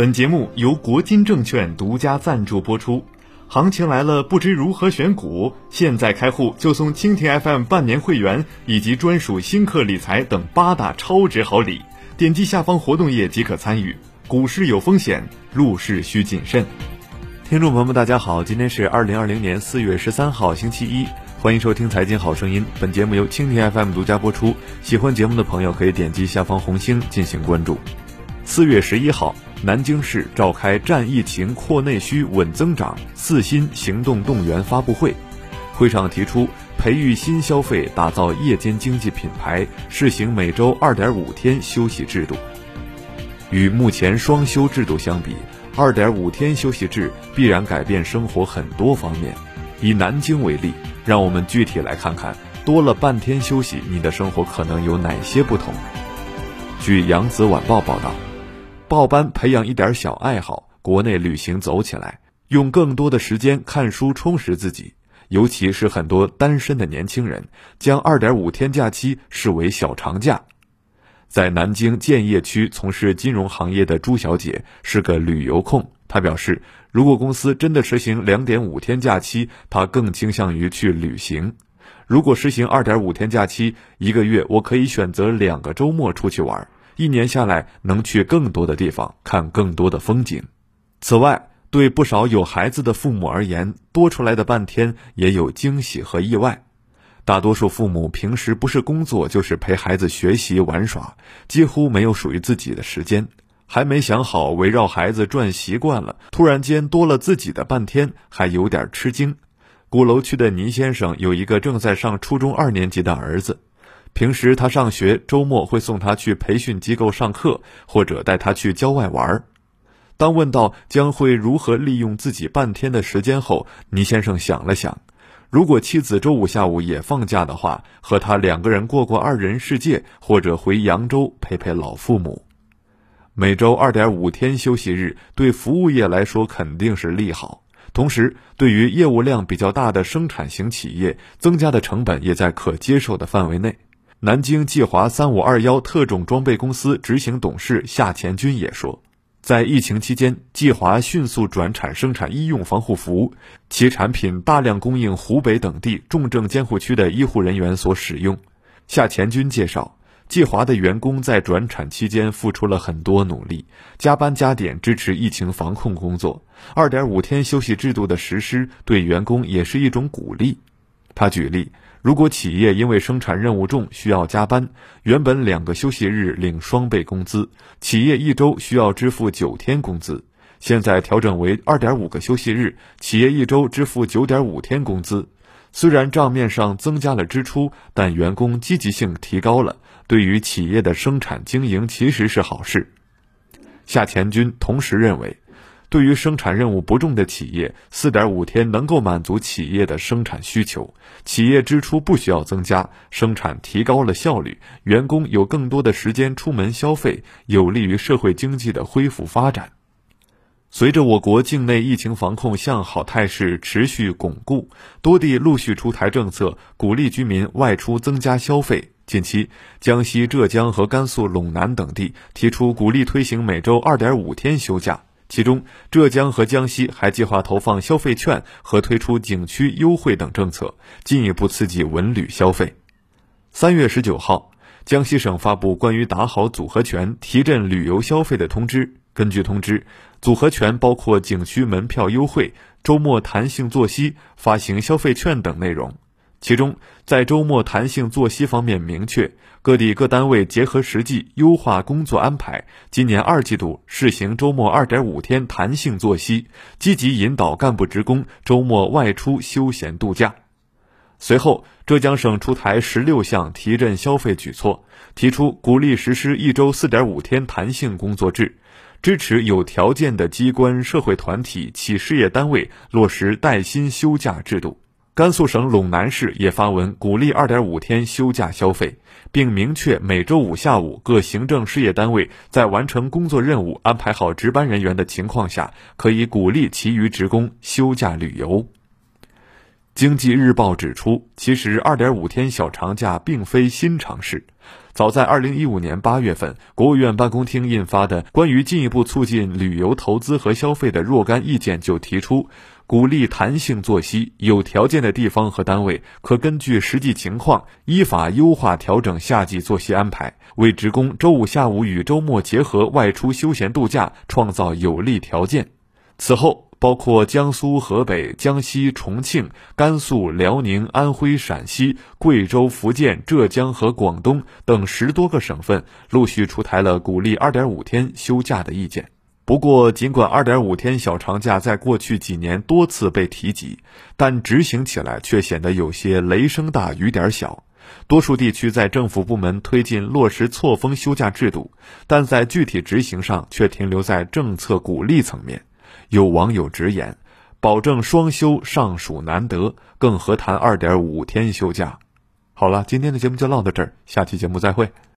本节目由国金证券独家赞助播出。行情来了，不知如何选股？现在开户就送蜻蜓 FM 半年会员以及专属新客理财等八大超值好礼。点击下方活动页即可参与。股市有风险，入市需谨慎。听众朋友们，大家好，今天是二零二零年四月十三号，星期一，欢迎收听财经好声音。本节目由蜻蜓 FM 独家播出。喜欢节目的朋友可以点击下方红星进行关注。四月十一号。南京市召开战疫情、扩内需、稳增长四新行动动员发布会，会上提出培育新消费、打造夜间经济品牌，试行每周二点五天休息制度。与目前双休制度相比，二点五天休息制必然改变生活很多方面。以南京为例，让我们具体来看看，多了半天休息，你的生活可能有哪些不同？据扬子晚报报道。报班培养一点小爱好，国内旅行走起来，用更多的时间看书充实自己。尤其是很多单身的年轻人，将二点五天假期视为小长假。在南京建邺区从事金融行业的朱小姐是个旅游控，她表示，如果公司真的实行两点五天假期，她更倾向于去旅行。如果实行二点五天假期，一个月我可以选择两个周末出去玩。一年下来，能去更多的地方，看更多的风景。此外，对不少有孩子的父母而言，多出来的半天也有惊喜和意外。大多数父母平时不是工作，就是陪孩子学习玩耍，几乎没有属于自己的时间。还没想好围绕孩子转习惯了，突然间多了自己的半天，还有点吃惊。鼓楼区的倪先生有一个正在上初中二年级的儿子。平时他上学，周末会送他去培训机构上课，或者带他去郊外玩。当问到将会如何利用自己半天的时间后，倪先生想了想，如果妻子周五下午也放假的话，和他两个人过过二人世界，或者回扬州陪陪老父母。每周二点五天休息日，对服务业来说肯定是利好，同时对于业务量比较大的生产型企业，增加的成本也在可接受的范围内。南京济华三五二幺特种装备公司执行董事夏前军也说，在疫情期间，济华迅速转产生产医用防护服，其产品大量供应湖北等地重症监护区的医护人员所使用。夏前军介绍，济华的员工在转产期间付出了很多努力，加班加点支持疫情防控工作。二点五天休息制度的实施，对员工也是一种鼓励。他举例。如果企业因为生产任务重需要加班，原本两个休息日领双倍工资，企业一周需要支付九天工资，现在调整为二点五个休息日，企业一周支付九点五天工资。虽然账面上增加了支出，但员工积极性提高了，对于企业的生产经营其实是好事。夏前军同时认为。对于生产任务不重的企业，四点五天能够满足企业的生产需求，企业支出不需要增加，生产提高了效率，员工有更多的时间出门消费，有利于社会经济的恢复发展。随着我国境内疫情防控向好态势持续巩固，多地陆续出台政策，鼓励居民外出增加消费。近期，江西、浙江和甘肃陇南等地提出鼓励推行每周二点五天休假。其中，浙江和江西还计划投放消费券和推出景区优惠等政策，进一步刺激文旅消费。三月十九号，江西省发布关于打好组合拳、提振旅游消费的通知。根据通知，组合拳包括景区门票优惠、周末弹性作息、发行消费券等内容。其中，在周末弹性作息方面，明确各地各单位结合实际优化工作安排。今年二季度试行周末二点五天弹性作息，积极引导干部职工周末外出休闲度假。随后，浙江省出台十六项提振消费举措，提出鼓励实施一周四点五天弹性工作制，支持有条件的机关、社会团体、企事业单位落实带薪休假制度。甘肃省陇南市也发文鼓励二点五天休假消费，并明确每周五下午各行政事业单位在完成工作任务、安排好值班人员的情况下，可以鼓励其余职工休假旅游。经济日报指出，其实二点五天小长假并非新尝试。早在二零一五年八月份，国务院办公厅印发的《关于进一步促进旅游投资和消费的若干意见》就提出，鼓励弹性作息，有条件的地方和单位可根据实际情况，依法优化调整夏季作息安排，为职工周五下午与周末结合外出休闲度假创造有利条件。此后。包括江苏、河北、江西、重庆、甘肃、辽宁、安徽、陕西、贵州、福建、浙江和广东等十多个省份陆续出台了鼓励二点五天休假的意见。不过，尽管二点五天小长假在过去几年多次被提及，但执行起来却显得有些雷声大雨点小。多数地区在政府部门推进落实错峰休假制度，但在具体执行上却停留在政策鼓励层面。有网友直言：“保证双休尚属难得，更何谈二点五天休假？”好了，今天的节目就唠到这儿，下期节目再会。